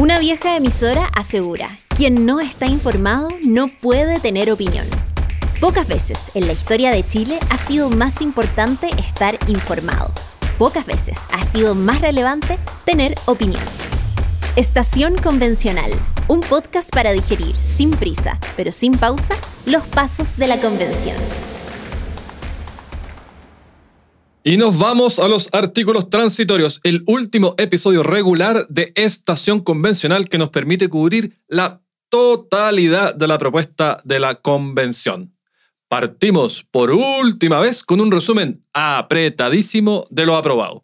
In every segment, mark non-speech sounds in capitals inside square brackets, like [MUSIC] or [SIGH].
Una vieja emisora asegura, quien no está informado no puede tener opinión. Pocas veces en la historia de Chile ha sido más importante estar informado. Pocas veces ha sido más relevante tener opinión. Estación Convencional, un podcast para digerir sin prisa, pero sin pausa, los pasos de la convención. Y nos vamos a los artículos transitorios, el último episodio regular de Estación Convencional que nos permite cubrir la totalidad de la propuesta de la convención. Partimos por última vez con un resumen apretadísimo de lo aprobado.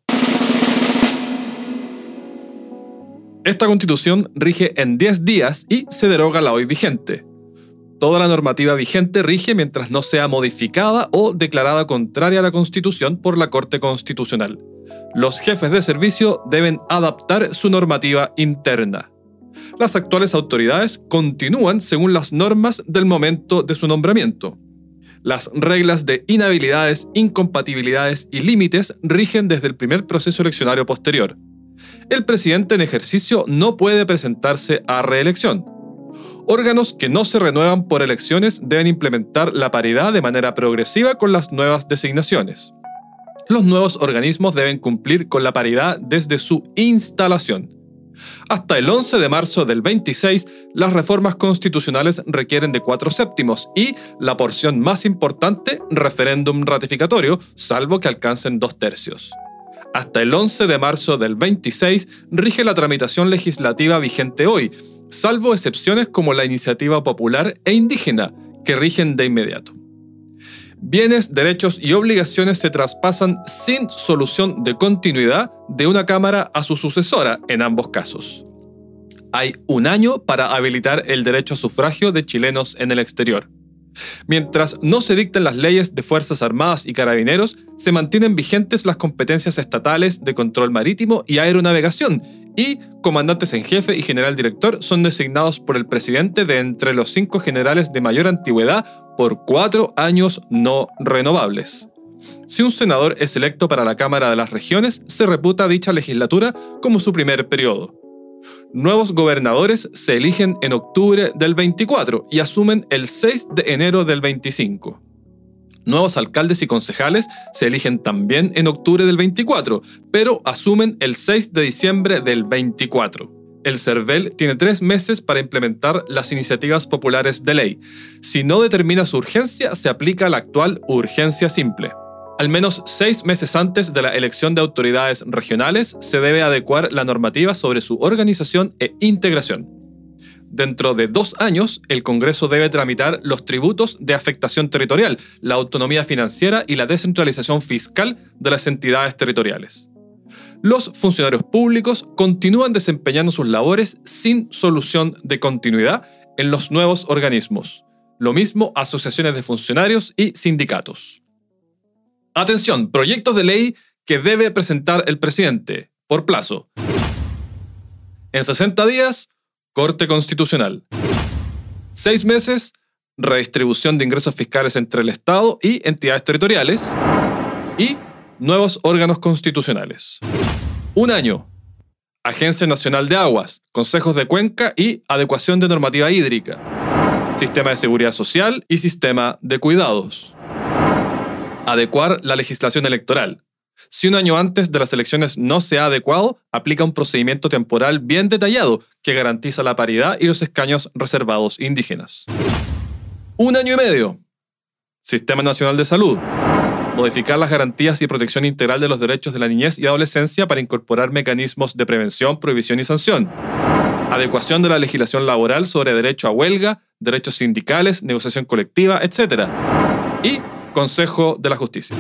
Esta constitución rige en 10 días y se deroga la hoy vigente. Toda la normativa vigente rige mientras no sea modificada o declarada contraria a la Constitución por la Corte Constitucional. Los jefes de servicio deben adaptar su normativa interna. Las actuales autoridades continúan según las normas del momento de su nombramiento. Las reglas de inhabilidades, incompatibilidades y límites rigen desde el primer proceso eleccionario posterior. El presidente en ejercicio no puede presentarse a reelección órganos que no se renuevan por elecciones deben implementar la paridad de manera progresiva con las nuevas designaciones. Los nuevos organismos deben cumplir con la paridad desde su instalación. Hasta el 11 de marzo del 26, las reformas constitucionales requieren de cuatro séptimos y la porción más importante, referéndum ratificatorio, salvo que alcancen dos tercios. Hasta el 11 de marzo del 26 rige la tramitación legislativa vigente hoy, salvo excepciones como la iniciativa popular e indígena, que rigen de inmediato. Bienes, derechos y obligaciones se traspasan sin solución de continuidad de una Cámara a su sucesora en ambos casos. Hay un año para habilitar el derecho a sufragio de chilenos en el exterior. Mientras no se dicten las leyes de Fuerzas Armadas y Carabineros, se mantienen vigentes las competencias estatales de control marítimo y aeronavegación, y comandantes en jefe y general director son designados por el presidente de entre los cinco generales de mayor antigüedad por cuatro años no renovables. Si un senador es electo para la Cámara de las Regiones, se reputa dicha legislatura como su primer periodo. Nuevos gobernadores se eligen en octubre del 24 y asumen el 6 de enero del 25. Nuevos alcaldes y concejales se eligen también en octubre del 24, pero asumen el 6 de diciembre del 24. El CERVEL tiene tres meses para implementar las iniciativas populares de ley. Si no determina su urgencia, se aplica la actual urgencia simple. Al menos seis meses antes de la elección de autoridades regionales, se debe adecuar la normativa sobre su organización e integración. Dentro de dos años, el Congreso debe tramitar los tributos de afectación territorial, la autonomía financiera y la descentralización fiscal de las entidades territoriales. Los funcionarios públicos continúan desempeñando sus labores sin solución de continuidad en los nuevos organismos. Lo mismo asociaciones de funcionarios y sindicatos. Atención, proyectos de ley que debe presentar el presidente, por plazo. En 60 días, Corte Constitucional. Seis meses, redistribución de ingresos fiscales entre el Estado y entidades territoriales. Y nuevos órganos constitucionales. Un año, Agencia Nacional de Aguas, Consejos de Cuenca y Adecuación de Normativa Hídrica. Sistema de Seguridad Social y Sistema de Cuidados adecuar la legislación electoral. Si un año antes de las elecciones no se ha adecuado, aplica un procedimiento temporal bien detallado que garantiza la paridad y los escaños reservados indígenas. Un año y medio. Sistema Nacional de Salud. Modificar las garantías y protección integral de los derechos de la niñez y adolescencia para incorporar mecanismos de prevención, prohibición y sanción. Adecuación de la legislación laboral sobre derecho a huelga, derechos sindicales, negociación colectiva, etc. Y Consejo de la Justicia.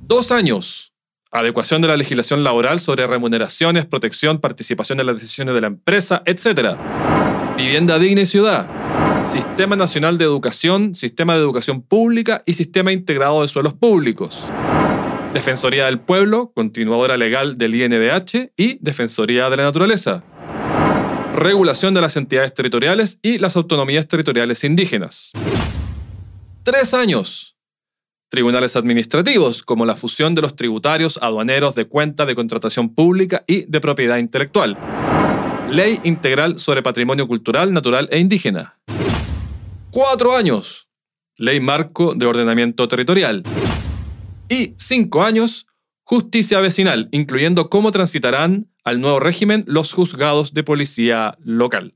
Dos años. Adecuación de la legislación laboral sobre remuneraciones, protección, participación en las decisiones de la empresa, etc. Vivienda digna y ciudad. Sistema Nacional de Educación, Sistema de Educación Pública y Sistema Integrado de Suelos Públicos. Defensoría del Pueblo, continuadora legal del INDH y Defensoría de la Naturaleza. Regulación de las entidades territoriales y las autonomías territoriales indígenas. Tres años tribunales administrativos, como la fusión de los tributarios, aduaneros, de cuenta, de contratación pública y de propiedad intelectual. Ley Integral sobre Patrimonio Cultural, Natural e Indígena. Cuatro años, Ley Marco de Ordenamiento Territorial. Y cinco años, Justicia Vecinal, incluyendo cómo transitarán al nuevo régimen los juzgados de policía local.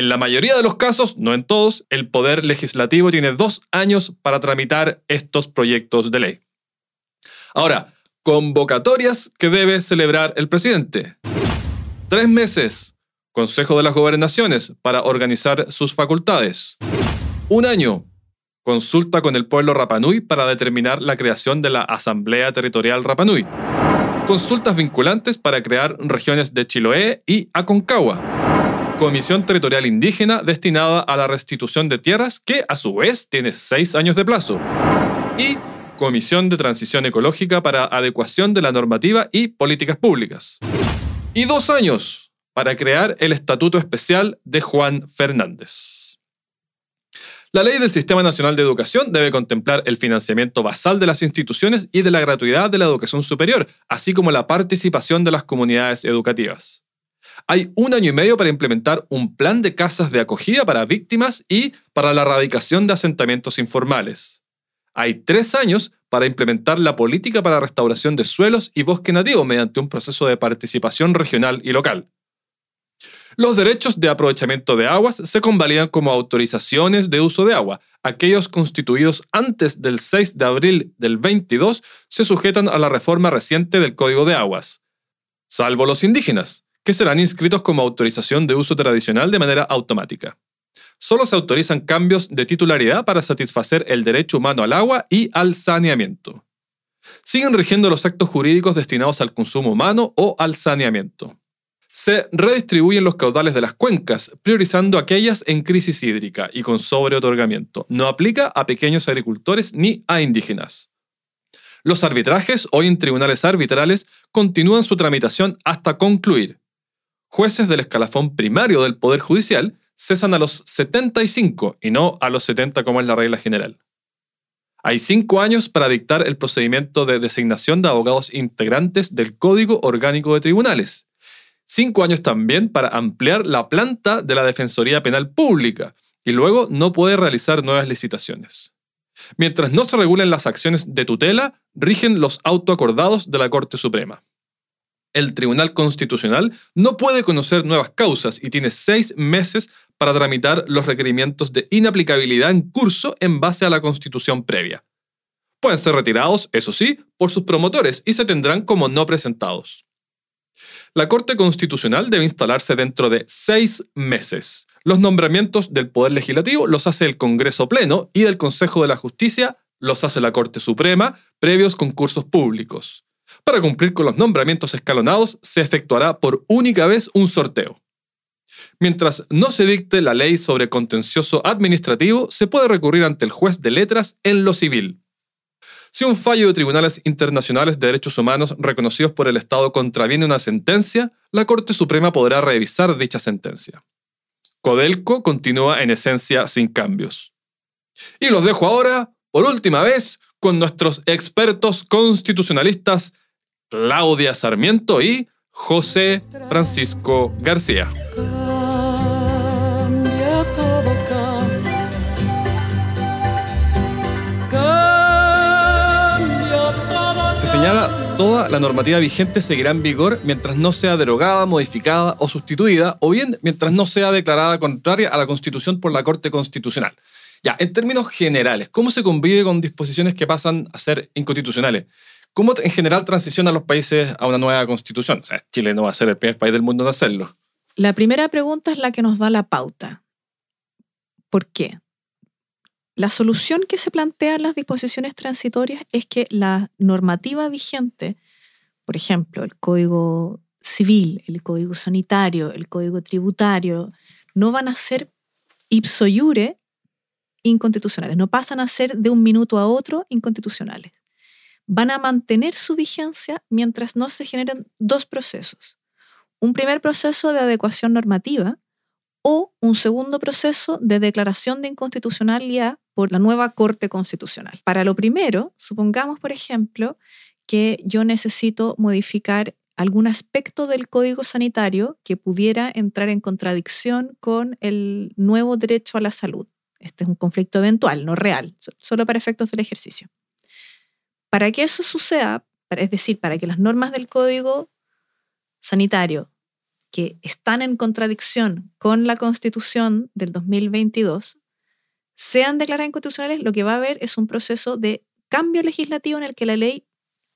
En la mayoría de los casos, no en todos, el Poder Legislativo tiene dos años para tramitar estos proyectos de ley. Ahora, convocatorias que debe celebrar el presidente. Tres meses, Consejo de las Gobernaciones para organizar sus facultades. Un año, consulta con el pueblo Rapanui para determinar la creación de la Asamblea Territorial Rapanui. Consultas vinculantes para crear regiones de Chiloé y Aconcagua. Comisión Territorial Indígena destinada a la restitución de tierras que a su vez tiene seis años de plazo. Y Comisión de Transición Ecológica para adecuación de la normativa y políticas públicas. Y dos años para crear el Estatuto Especial de Juan Fernández. La ley del Sistema Nacional de Educación debe contemplar el financiamiento basal de las instituciones y de la gratuidad de la educación superior, así como la participación de las comunidades educativas. Hay un año y medio para implementar un plan de casas de acogida para víctimas y para la erradicación de asentamientos informales hay tres años para implementar la política para restauración de suelos y bosque nativo mediante un proceso de participación regional y local. Los derechos de aprovechamiento de aguas se convalidan como autorizaciones de uso de agua. Aquellos constituidos antes del 6 de abril del 22 se sujetan a la reforma reciente del Código de Aguas, salvo los indígenas, que serán inscritos como autorización de uso tradicional de manera automática solo se autorizan cambios de titularidad para satisfacer el derecho humano al agua y al saneamiento. Siguen rigiendo los actos jurídicos destinados al consumo humano o al saneamiento. Se redistribuyen los caudales de las cuencas, priorizando aquellas en crisis hídrica y con sobreotorgamiento. No aplica a pequeños agricultores ni a indígenas. Los arbitrajes, hoy en tribunales arbitrales, continúan su tramitación hasta concluir. Jueces del escalafón primario del Poder Judicial cesan a los 75 y no a los 70 como es la regla general. Hay cinco años para dictar el procedimiento de designación de abogados integrantes del Código Orgánico de Tribunales. Cinco años también para ampliar la planta de la Defensoría Penal Pública y luego no puede realizar nuevas licitaciones. Mientras no se regulen las acciones de tutela, rigen los autoacordados de la Corte Suprema. El Tribunal Constitucional no puede conocer nuevas causas y tiene seis meses para tramitar los requerimientos de inaplicabilidad en curso en base a la constitución previa. Pueden ser retirados, eso sí, por sus promotores y se tendrán como no presentados. La Corte Constitucional debe instalarse dentro de seis meses. Los nombramientos del Poder Legislativo los hace el Congreso Pleno y del Consejo de la Justicia los hace la Corte Suprema previos concursos públicos. Para cumplir con los nombramientos escalonados se efectuará por única vez un sorteo. Mientras no se dicte la ley sobre contencioso administrativo, se puede recurrir ante el juez de letras en lo civil. Si un fallo de tribunales internacionales de derechos humanos reconocidos por el Estado contraviene una sentencia, la Corte Suprema podrá revisar dicha sentencia. Codelco continúa en esencia sin cambios. Y los dejo ahora, por última vez, con nuestros expertos constitucionalistas Claudia Sarmiento y José Francisco García. señala, toda la normativa vigente seguirá en vigor mientras no sea derogada, modificada o sustituida, o bien mientras no sea declarada contraria a la Constitución por la Corte Constitucional. Ya, en términos generales, ¿cómo se convive con disposiciones que pasan a ser inconstitucionales? ¿Cómo en general transicionan los países a una nueva constitución? O sea, Chile no va a ser el primer país del mundo en hacerlo. La primera pregunta es la que nos da la pauta. ¿Por qué? La solución que se plantea las disposiciones transitorias es que la normativa vigente, por ejemplo, el Código Civil, el Código Sanitario, el Código Tributario, no van a ser ipso iure inconstitucionales, no pasan a ser de un minuto a otro inconstitucionales. Van a mantener su vigencia mientras no se generen dos procesos. Un primer proceso de adecuación normativa o un segundo proceso de declaración de inconstitucionalidad por la nueva Corte Constitucional. Para lo primero, supongamos, por ejemplo, que yo necesito modificar algún aspecto del código sanitario que pudiera entrar en contradicción con el nuevo derecho a la salud. Este es un conflicto eventual, no real, solo para efectos del ejercicio. Para que eso suceda, es decir, para que las normas del código sanitario que están en contradicción con la constitución del 2022 sean declaradas inconstitucionales, lo que va a haber es un proceso de cambio legislativo en el que la ley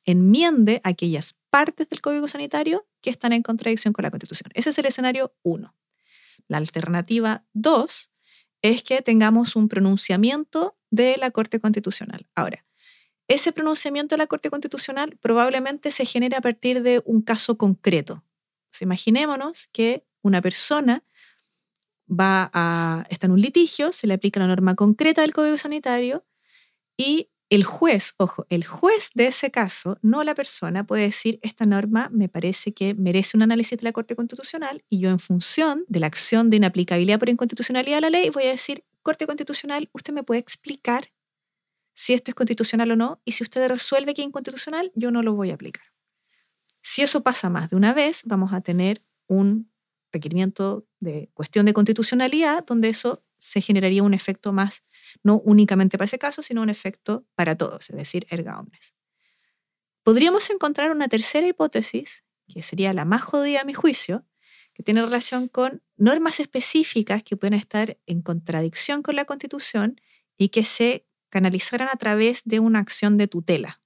enmiende aquellas partes del Código Sanitario que están en contradicción con la Constitución. Ese es el escenario 1. La alternativa 2 es que tengamos un pronunciamiento de la Corte Constitucional. Ahora, ese pronunciamiento de la Corte Constitucional probablemente se genere a partir de un caso concreto. imaginémonos que una persona va a, está en un litigio, se le aplica la norma concreta del Código Sanitario y el juez, ojo, el juez de ese caso, no la persona, puede decir, esta norma me parece que merece un análisis de la Corte Constitucional y yo en función de la acción de inaplicabilidad por inconstitucionalidad de la ley voy a decir, Corte Constitucional, usted me puede explicar si esto es constitucional o no y si usted resuelve que es inconstitucional, yo no lo voy a aplicar. Si eso pasa más de una vez, vamos a tener un requerimiento de cuestión de constitucionalidad donde eso se generaría un efecto más no únicamente para ese caso, sino un efecto para todos, es decir, erga omnes. Podríamos encontrar una tercera hipótesis, que sería la más jodida a mi juicio, que tiene relación con normas específicas que pueden estar en contradicción con la Constitución y que se canalizaran a través de una acción de tutela.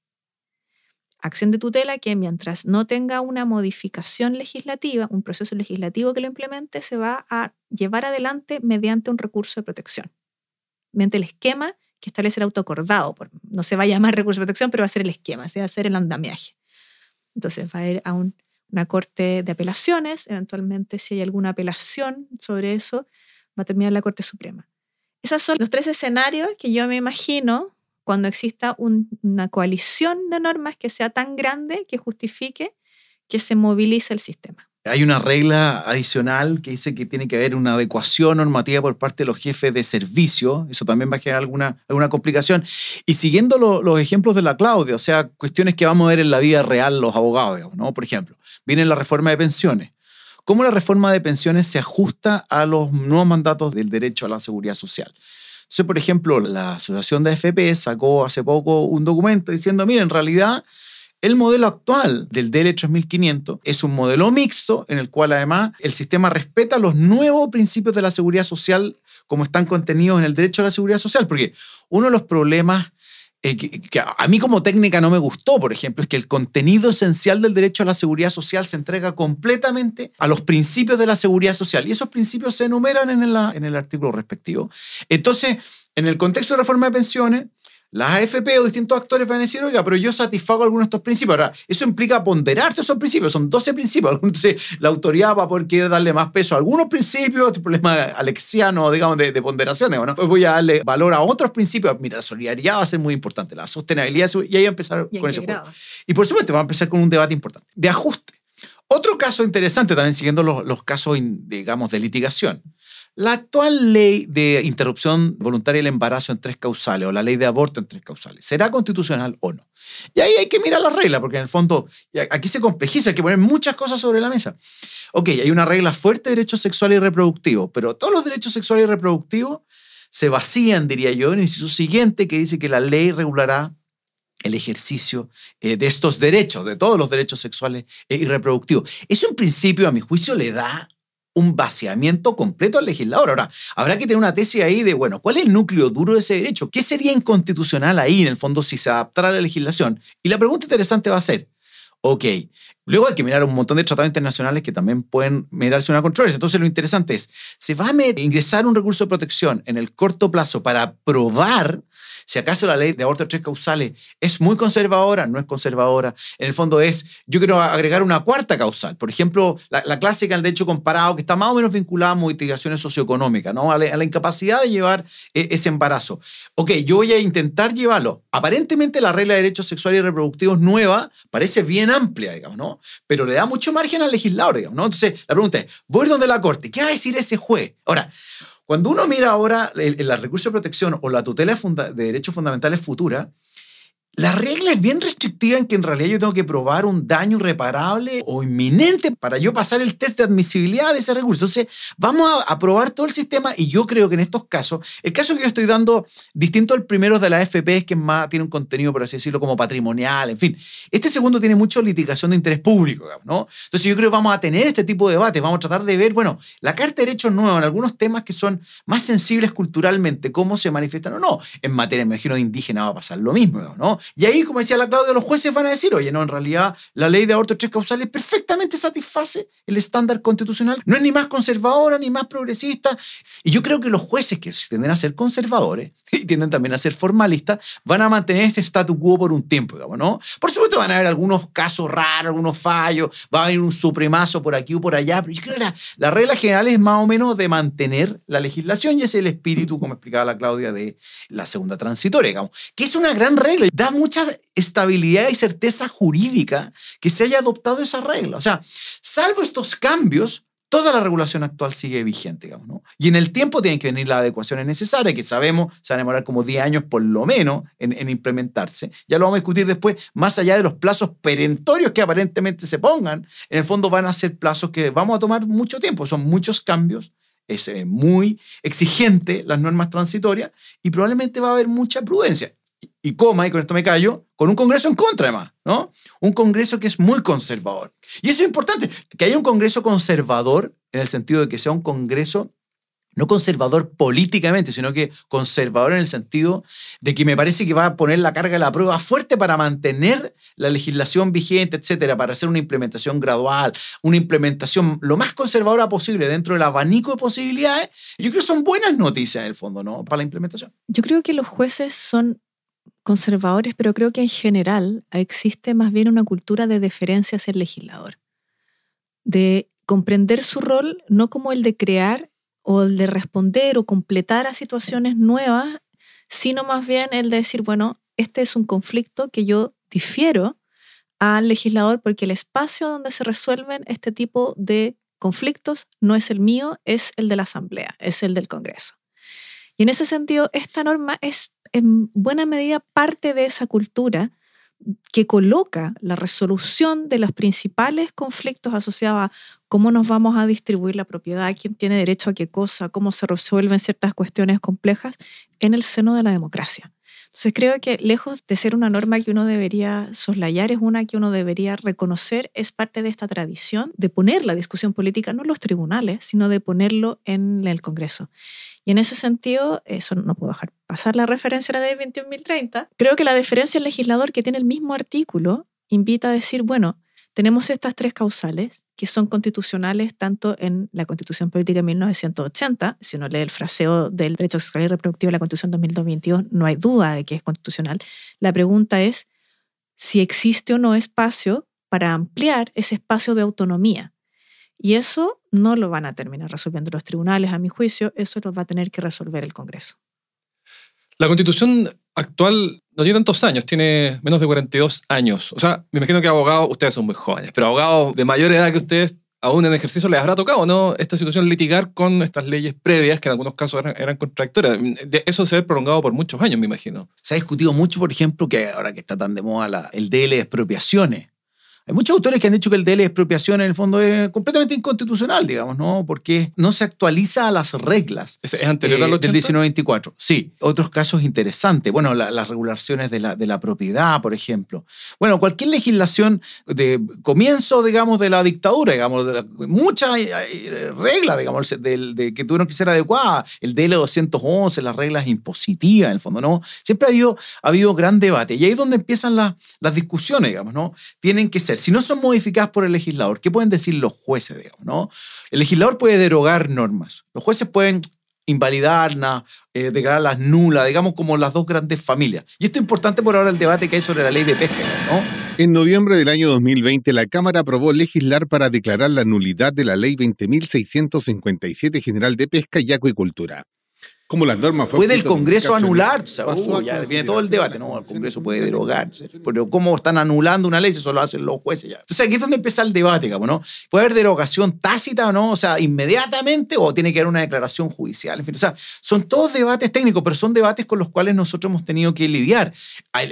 Acción de tutela que mientras no tenga una modificación legislativa, un proceso legislativo que lo implemente, se va a llevar adelante mediante un recurso de protección mediante el esquema que establece el autoacordado. No se va a llamar recurso de protección, pero va a ser el esquema, se va a hacer el andamiaje. Entonces va a ir a una corte de apelaciones, eventualmente si hay alguna apelación sobre eso, va a terminar la Corte Suprema. Esos son los tres escenarios que yo me imagino cuando exista una coalición de normas que sea tan grande que justifique que se movilice el sistema. Hay una regla adicional que dice que tiene que haber una adecuación normativa por parte de los jefes de servicio. Eso también va a generar alguna, alguna complicación. Y siguiendo los ejemplos de la Claudia, o sea, cuestiones que vamos a ver en la vida real los abogados, ¿no? Por ejemplo, viene la reforma de pensiones. ¿Cómo la reforma de pensiones se ajusta a los nuevos mandatos del derecho a la seguridad social? Por ejemplo, la Asociación de AFP sacó hace poco un documento diciendo, mire, en realidad el modelo actual del DL 3500 es un modelo mixto en el cual además el sistema respeta los nuevos principios de la seguridad social como están contenidos en el derecho a la seguridad social, porque uno de los problemas eh, que, a mí como técnica no me gustó, por ejemplo, es que el contenido esencial del derecho a la seguridad social se entrega completamente a los principios de la seguridad social y esos principios se enumeran en, en el artículo respectivo. Entonces, en el contexto de reforma de pensiones, las AFP o distintos actores van a decir, oiga, pero yo satisfago algunos de estos principios. Ahora, eso implica ponderar todos esos principios, son 12 principios. [LAUGHS] Entonces, la autoridad va a poder querer darle más peso a algunos principios, este problema alexiano, digamos, de, de ponderación, ¿no? Pues voy a darle valor a otros principios. Mira, la solidaridad va a ser muy importante, la sostenibilidad, y ahí va a empezar con ese juego. Y por supuesto, va a empezar con un debate importante, de ajuste. Otro caso interesante, también siguiendo los, los casos, digamos, de litigación la actual ley de interrupción voluntaria del embarazo en tres causales o la ley de aborto en tres causales, ¿será constitucional o no? Y ahí hay que mirar la regla, porque en el fondo aquí se complejiza, hay que poner muchas cosas sobre la mesa. Ok, hay una regla fuerte de derechos sexuales y reproductivos, pero todos los derechos sexuales y reproductivos se vacían, diría yo, en el inciso siguiente que dice que la ley regulará el ejercicio eh, de estos derechos, de todos los derechos sexuales y reproductivos. Eso en principio, a mi juicio, le da un vaciamiento completo al legislador. Ahora, habrá que tener una tesis ahí de, bueno, ¿cuál es el núcleo duro de ese derecho? ¿Qué sería inconstitucional ahí, en el fondo, si se adaptara a la legislación? Y la pregunta interesante va a ser, ok, luego hay que mirar un montón de tratados internacionales que también pueden mirarse una controversia. Entonces, lo interesante es, ¿se va a ingresar un recurso de protección en el corto plazo para probar si acaso la ley de aborto de tres causales es muy conservadora, no es conservadora. En el fondo es, yo quiero agregar una cuarta causal. Por ejemplo, la, clásica del derecho comparado, que está más o menos vinculada a modificaciones socioeconómicas, ¿no? a, la, incapacidad de llevar e, ese embarazo. Ok, yo voy a intentar llevarlo. Aparentemente la regla de derechos sexuales y reproductivos nueva parece bien amplia, digamos, ¿no? Pero le da mucho margen al legislador, digamos, ¿no? Entonces, la pregunta es, voy donde la corte, ¿qué va a decir ese juez? Ahora, cuando uno mira ahora el, recurso de protección o la tutela de derechos fundamentales futura, la regla es bien restrictiva en que en realidad yo tengo que probar un daño irreparable o inminente para yo pasar el test de admisibilidad de ese recurso. Entonces, vamos a, probar todo el sistema y yo creo que en estos casos, el caso que yo estoy dando, distinto al primero de la FP, es que más tiene un contenido, por así decirlo, como patrimonial, en fin. Este segundo tiene mucho litigación de interés público, ¿no? Entonces, yo creo que vamos a tener este tipo de debates, vamos a tratar de ver, bueno, la Carta de Derechos Nuevos en algunos temas que son más sensibles culturalmente, cómo se manifiestan o no. En materia, me imagino, de indígena va a pasar lo mismo, ¿no? Y ahí, como decía la Claudia, los jueces van a decir, oye, no, en realidad la ley de aborto tres causales perfectamente satisface el estándar constitucional, no es ni más conservadora ni más progresista. Y yo creo que los jueces que tienden a ser conservadores y tienden también a ser formalistas, van a mantener este statu quo por un tiempo, digamos, ¿no? Por supuesto van a haber algunos casos raros, algunos fallos, va a haber un supremazo por aquí o por allá, pero yo creo que la, la regla general es más o menos de mantener la legislación y es el espíritu, como explicaba la Claudia, de la segunda transitoria, digamos, que es una gran regla, da mucha estabilidad y certeza jurídica que se haya adoptado esa regla. O sea, salvo estos cambios, toda la regulación actual sigue vigente, digamos, ¿no? Y en el tiempo tienen que venir las adecuaciones necesarias, que sabemos se van a demorar como 10 años por lo menos en, en, implementarse. Ya lo vamos a discutir después, más allá de los plazos perentorios que aparentemente se pongan, en el fondo van a ser plazos que vamos a tomar mucho tiempo, son muchos cambios. Es eh, muy exigente las normas transitorias y probablemente va a haber mucha prudencia y coma, y con esto me callo, con un Congreso en contra además, ¿no? Un Congreso que es muy conservador. Y eso es importante, que haya un Congreso conservador en el sentido de que sea un Congreso no conservador políticamente, sino que conservador en el sentido de que me parece que va a poner la carga de la prueba fuerte para mantener la legislación vigente, etcétera, para hacer una implementación gradual, una implementación lo más conservadora posible dentro del abanico de posibilidades. Yo creo que son buenas noticias en el fondo, ¿no? Para la implementación. Yo creo que los jueces son conservadores, pero creo que en general existe más bien una cultura de deferencia hacia el legislador, de comprender su rol no como el de crear o el de responder o completar a situaciones nuevas, sino más bien el de decir, bueno, este es un conflicto que yo difiero al legislador porque el espacio donde se resuelven este tipo de conflictos no es el mío, es el de la Asamblea, es el del Congreso. Y en ese sentido, esta norma es en buena medida parte de esa cultura que coloca la resolución de los principales conflictos asociados a cómo nos vamos a distribuir la propiedad, quién tiene derecho a qué cosa, cómo se resuelven ciertas cuestiones complejas en el seno de la democracia. Entonces creo que lejos de ser una norma que uno debería soslayar, es una que uno debería reconocer, es parte de esta tradición de poner la discusión política no en los tribunales, sino de ponerlo en el Congreso. Y en ese sentido, eso no puedo dejar pasar la referencia a la ley 21.030. Creo que la deferencia al legislador que tiene el mismo artículo invita a decir, bueno, tenemos estas tres causales que son constitucionales tanto en la Constitución Política de 1980, si uno lee el fraseo del derecho sexual y reproductivo de la Constitución 2022, no hay duda de que es constitucional. La pregunta es si existe o no espacio para ampliar ese espacio de autonomía. Y eso no lo van a terminar resolviendo los tribunales, a mi juicio, eso lo va a tener que resolver el Congreso. La constitución actual no tiene tantos años, tiene menos de 42 años. O sea, me imagino que abogados, ustedes son muy jóvenes, pero abogados de mayor edad que ustedes, aún en ejercicio les habrá tocado, ¿no? Esta situación litigar con estas leyes previas que en algunos casos eran, contradictorias. Eso se ve prolongado por muchos años, me imagino. Se ha discutido mucho, por ejemplo, que ahora que está tan de moda el DL de expropiaciones hay muchos autores que han dicho que el DL de expropiación en el fondo es completamente inconstitucional, digamos, ¿no? Porque no se actualiza a las reglas. ¿Es, anterior al 80? Del 1924. Sí. Otros casos interesantes. Bueno, las regulaciones de la, de la propiedad, por ejemplo. Bueno, cualquier legislación de comienzo, digamos, de la dictadura, digamos, muchas reglas, digamos, de, que tuvieron que ser adecuadas. El DL 211, las reglas impositivas, en el fondo, ¿no? Siempre ha habido, ha habido gran debate. Y ahí es donde empiezan las discusiones, digamos, ¿no? Tienen que ser si no son modificadas por el legislador, ¿qué pueden decir los jueces? Digamos, ¿no? El legislador puede derogar normas. Los jueces pueden invalidarlas, eh, declararlas nulas, digamos como las dos grandes familias. Y esto es importante por ahora el debate que hay sobre la ley de pesca, ¿no? En noviembre del año 2020, la Cámara aprobó legislar para declarar la nulidad de la Ley 20.657 General de Pesca y Acuicultura. Como las normas ¿Puede el Congreso aplicación. anular? O sea, Pasó uh, ya viene todo el debate. No, el Congreso de- puede derogarse. Pero ¿cómo están anulando una ley si eso lo hacen los jueces ya? Entonces aquí es donde empieza el debate, digamos, ¿no? ¿Puede haber derogación tácita o no? O sea, inmediatamente o tiene que haber una declaración judicial. En fin, o sea, son todos debates técnicos, pero son debates con los cuales nosotros hemos tenido que lidiar.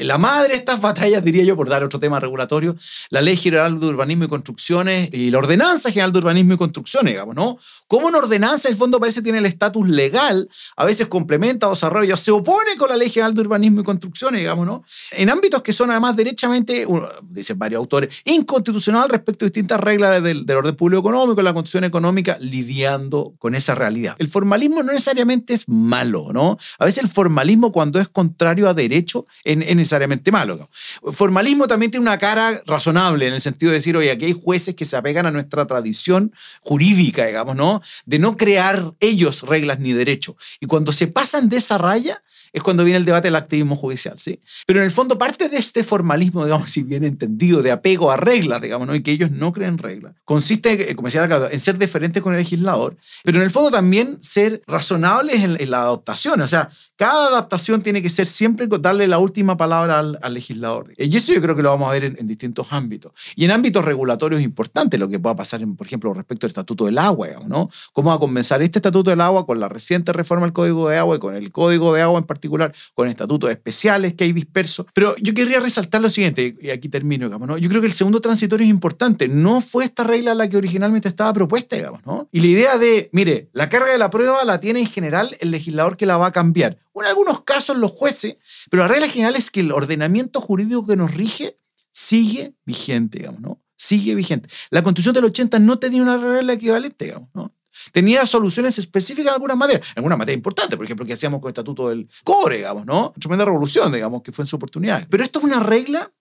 La madre de estas batallas, diría yo, por dar otro tema regulatorio, la Ley General de Urbanismo y Construcciones y la Ordenanza General de Urbanismo y Construcciones, digamos, ¿no? Como una ordenanza, en el fondo parece tiene el estatus legal, a veces complementa o desarrolla, se opone con la Ley General de Urbanismo y Construcciones, digamos, ¿no? En ámbitos que son además derechamente, dicen varios autores, inconstitucional respecto a distintas reglas del, orden público económico, la constitución económica, lidiando con esa realidad. El formalismo no necesariamente es malo, ¿no? A veces el formalismo cuando es contrario a derecho es, es necesariamente malo. El formalismo también tiene una cara razonable en el sentido de decir, oye, aquí hay jueces que se apegan a nuestra tradición jurídica, digamos, ¿no? De no crear ellos reglas ni derecho. Y cuando se pasan de esa raya, es cuando viene el debate del activismo judicial, ¿sí? Pero en el fondo parte de este formalismo, digamos, si bien entendido, de apego a reglas, digamos, ¿no? Y que ellos no creen reglas, consiste, eh, como decía Claudio, en ser diferentes con el legislador, pero en el fondo también ser razonables en, la adaptación, o sea, cada adaptación tiene que ser siempre darle la última palabra al, legislador. Y eso yo creo que lo vamos a ver en, distintos ámbitos. Y en ámbitos regulatorios importantes, lo que pueda pasar, por ejemplo, respecto al Estatuto del Agua, digamos, ¿no? ¿Cómo va a comenzar este Estatuto del Agua con la reciente reforma del Código de Agua y con el Código de Agua en particular, con estatutos especiales que hay dispersos? Pero yo querría resaltar lo siguiente, y aquí termino, digamos, ¿no? Yo creo que el segundo transitorio es importante. No fue esta regla la que originalmente estaba propuesta, digamos, ¿no? Y la idea de, mire, la carga de la prueba la tiene en general el legislador que la va a cambiar. En algunos casos los jueces, pero la regla general es que el ordenamiento jurídico que nos rige sigue vigente, digamos, ¿no? Sigue vigente. La Constitución del 80 no tenía una regla equivalente, digamos, ¿no? Tenía soluciones específicas en algunas materias, en algunas materias importantes, por ejemplo, que hacíamos con el Estatuto del Cobre, digamos, ¿no? Tremenda revolución, digamos, que fue en su oportunidad. Pero esto es una regla,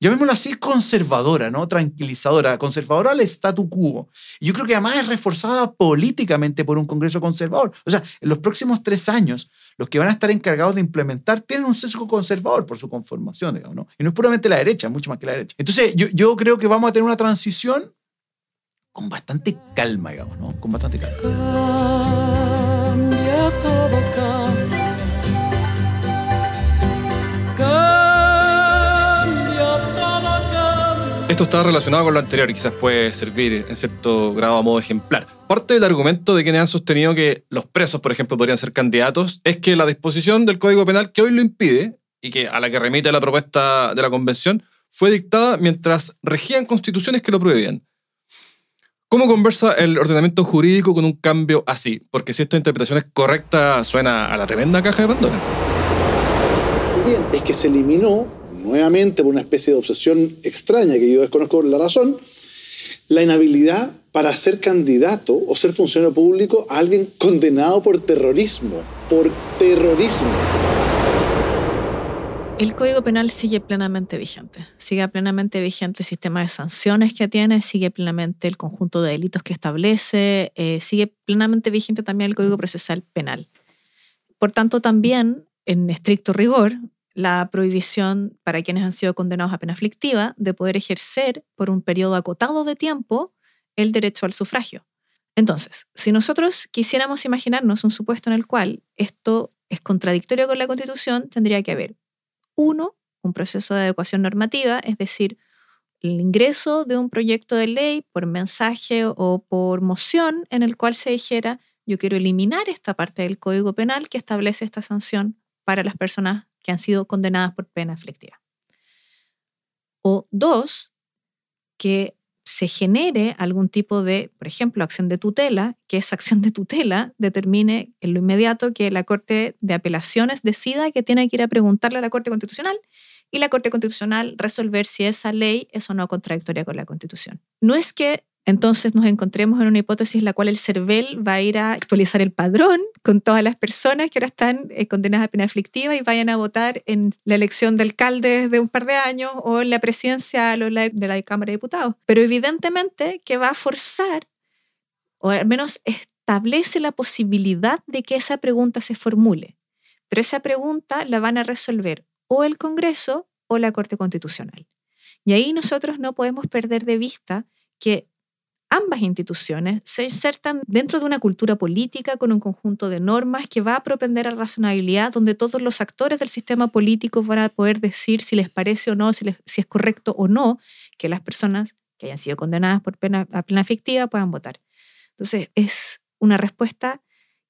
llamémoslo así, conservadora, ¿no? Tranquilizadora, conservadora al statu quo. Y yo creo que además es reforzada políticamente por un Congreso conservador. O sea, en los próximos tres años, los que van a estar encargados de implementar tienen un sesgo conservador por su conformación, digamos, ¿no? Y no es puramente la derecha, mucho más que la derecha. Entonces, yo, yo creo que vamos a tener una transición con bastante calma, digamos, ¿no? Con bastante calma. Cambia todo, cambia. Cambia todo, cambia. Esto está relacionado con lo anterior y quizás puede servir en cierto grado a modo ejemplar. Parte del argumento de quienes han sostenido que los presos, por ejemplo, podrían ser candidatos es que la disposición del Código Penal que hoy lo impide y que a la que remite la propuesta de la Convención fue dictada mientras regían constituciones que lo prohibían. ¿Cómo conversa el ordenamiento jurídico con un cambio así? Porque si esta interpretación es correcta, suena a la tremenda caja de Pandora. Bien, es que se eliminó nuevamente por una especie de obsesión extraña que yo desconozco la razón, la inhabilidad para ser candidato o ser funcionario público a alguien condenado por terrorismo, por terrorismo. El Código Penal sigue plenamente vigente. Sigue plenamente vigente el sistema de sanciones que tiene, sigue plenamente el conjunto de delitos que establece, eh, sigue plenamente vigente también el Código Procesal Penal. Por tanto, también, en estricto rigor, la prohibición para quienes han sido condenados a pena aflictiva de poder ejercer por un periodo acotado de tiempo el derecho al sufragio. Entonces, si nosotros quisiéramos imaginarnos un supuesto en el cual esto es contradictorio con la Constitución, tendría que haber uno, un proceso de adecuación normativa, es decir, el ingreso de un proyecto de ley por mensaje o por moción en el cual se dijera, yo quiero eliminar esta parte del Código Penal que establece esta sanción para las personas que han sido condenadas por pena aflictiva. O dos, que se genere algún tipo de, por ejemplo, acción de tutela, que esa acción de tutela determine en lo inmediato que la Corte de Apelaciones decida que tiene que ir a preguntarle a la Corte Constitucional y la Corte Constitucional resolver si esa ley es o no contradictoria con la Constitución. No es que entonces nos encontremos en una hipótesis en la cual el CERVEL va a ir a actualizar el padrón con todas las personas que ahora están eh, condenadas a pena aflictiva y vayan a votar en la elección de alcaldes de un par de años o en la presidencial o la de la Cámara de Diputados. Pero evidentemente que va a forzar, o al menos establece la posibilidad de que esa pregunta se formule. Pero esa pregunta la van a resolver o el Congreso o la Corte Constitucional. Y ahí nosotros no podemos perder de vista que ambas instituciones se insertan dentro de una cultura política con un conjunto de normas que va a propender a la razonabilidad, donde todos los actores del sistema político van a poder decir si les parece o no, si, les- si es correcto o no que las personas que hayan sido condenadas por pena, a pena fictiva puedan votar. Entonces, es una respuesta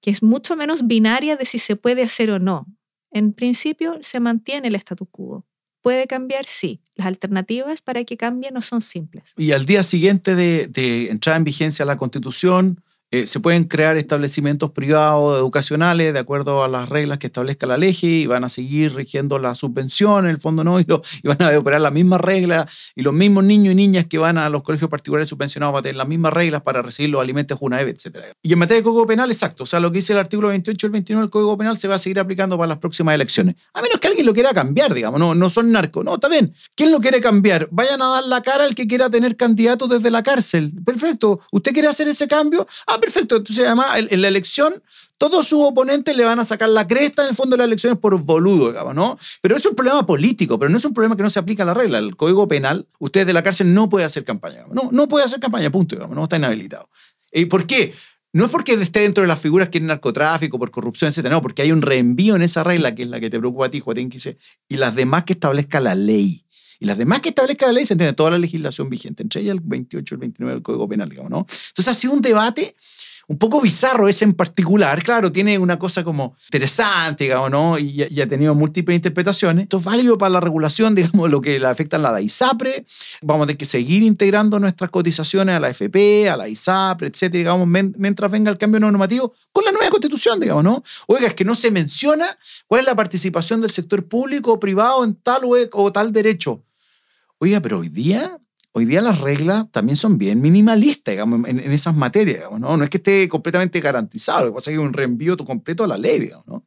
que es mucho menos binaria de si se puede hacer o no. En principio, se mantiene el statu quo. ¿Puede cambiar? Sí. Las alternativas para que cambie no son simples. Y al día siguiente de, de entrar en vigencia la Constitución, eh, se pueden crear establecimientos privados educacionales de acuerdo a las reglas que establezca la ley y van a seguir rigiendo la subvención, en el fondo no, [LAUGHS] y, lo- y van a operar las mismas reglas y los mismos niños y niñas que van a los colegios particulares subvencionados van a tener las mismas reglas para recibir los alimentos Junaev, etc. Y en materia de Código Penal, exacto, o sea, lo que dice el artículo 28 y el 29 del Código Penal se va a seguir aplicando para las próximas elecciones. A menos que alguien lo quiera cambiar, digamos, no, no son narcos, no, está bien. ¿Quién lo quiere cambiar? Vayan a dar la cara al que quiera tener candidatos desde la cárcel. Perfecto. ¿Usted quiere hacer ese cambio? Ah, perfecto. Entonces, además, en, la elección, todos sus oponentes le van a sacar la cresta en el fondo de las elecciones por boludo, digamos, ¿no? Pero es un problema político, pero no es un problema que no se aplica a la regla. El Código Penal, usted de la cárcel no puede hacer campaña. No, no puede hacer campaña, punto, digamos, no está inhabilitado. ¿Y por qué? No es porque esté dentro de las figuras que es narcotráfico, por corrupción, etc. No, porque hay un reenvío en esa regla que es la que te preocupa a ti, Joaquín, que y las demás que establezca la ley. Y las demás que establezca la ley se entiende toda la legislación vigente, entre ellas el 28 y el 29 del Código Penal, digamos, ¿no? Entonces ha sido un debate un poco bizarro ese en particular. Claro, tiene una cosa como interesante, digamos, ¿no? Y, ha tenido múltiples interpretaciones. Esto es válido para la regulación, [LAUGHS] digamos, lo que le afecta a la ISAPRE. Vamos a tener que seguir integrando nuestras cotizaciones a la FP, a la ISAPRE, etcétera, digamos, mientras venga el cambio normativo con la nueva constitución, digamos, ¿no? Oiga, es que no se menciona cuál es la participación del sector público o privado en tal o, o tal derecho. Oiga, pero hoy día, hoy día las reglas también son bien minimalistas, digamos, en, esas materias, digamos, ¿no? Es que esté completamente garantizado, lo que pasa que es un reenvío completo a la ley, digamos, ¿no?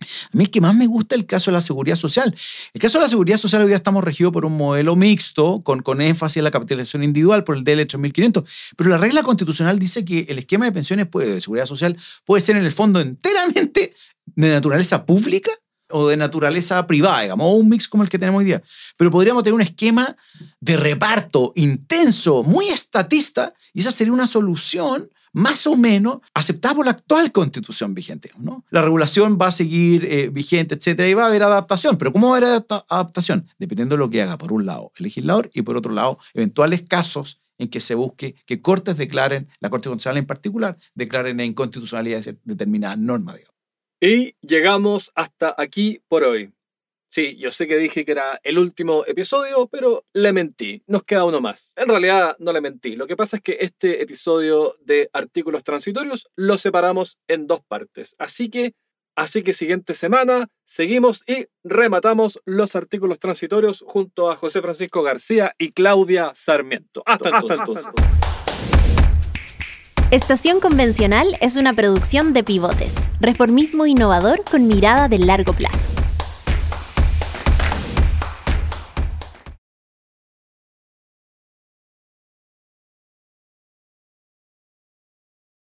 A mí es que más me gusta el caso de la seguridad social. El caso de la seguridad social hoy día estamos regidos por un modelo mixto, con, con énfasis en la capitalización individual por el DL 3500, pero la regla constitucional dice que el esquema de pensiones puede, de seguridad social puede ser en el fondo enteramente de naturaleza pública o de naturaleza privada, digamos, o un mix como el que tenemos hoy día. Pero podríamos tener un esquema de reparto intenso, muy estatista, y esa sería una solución más o menos aceptada por la actual constitución vigente. ¿no? La regulación va a seguir eh, vigente, etcétera, y va a haber adaptación. Pero ¿cómo va a haber adapta- adaptación? Dependiendo de lo que haga, por un lado, el legislador y por otro lado, eventuales casos en que se busque que Cortes declaren, la Corte Constitucional en particular, declaren en inconstitucionalidad de determinadas normas. digamos. Y llegamos hasta aquí por hoy. Sí, yo sé que dije que era el último episodio, pero le mentí. Nos queda uno más. En realidad no le mentí. Lo que pasa es que este episodio de artículos transitorios lo separamos en dos partes. Así que, así que siguiente semana seguimos y rematamos los artículos transitorios junto a José Francisco García y Claudia Sarmiento. Hasta entonces. Estación Convencional es una producción de pivotes, reformismo innovador con mirada de largo plazo.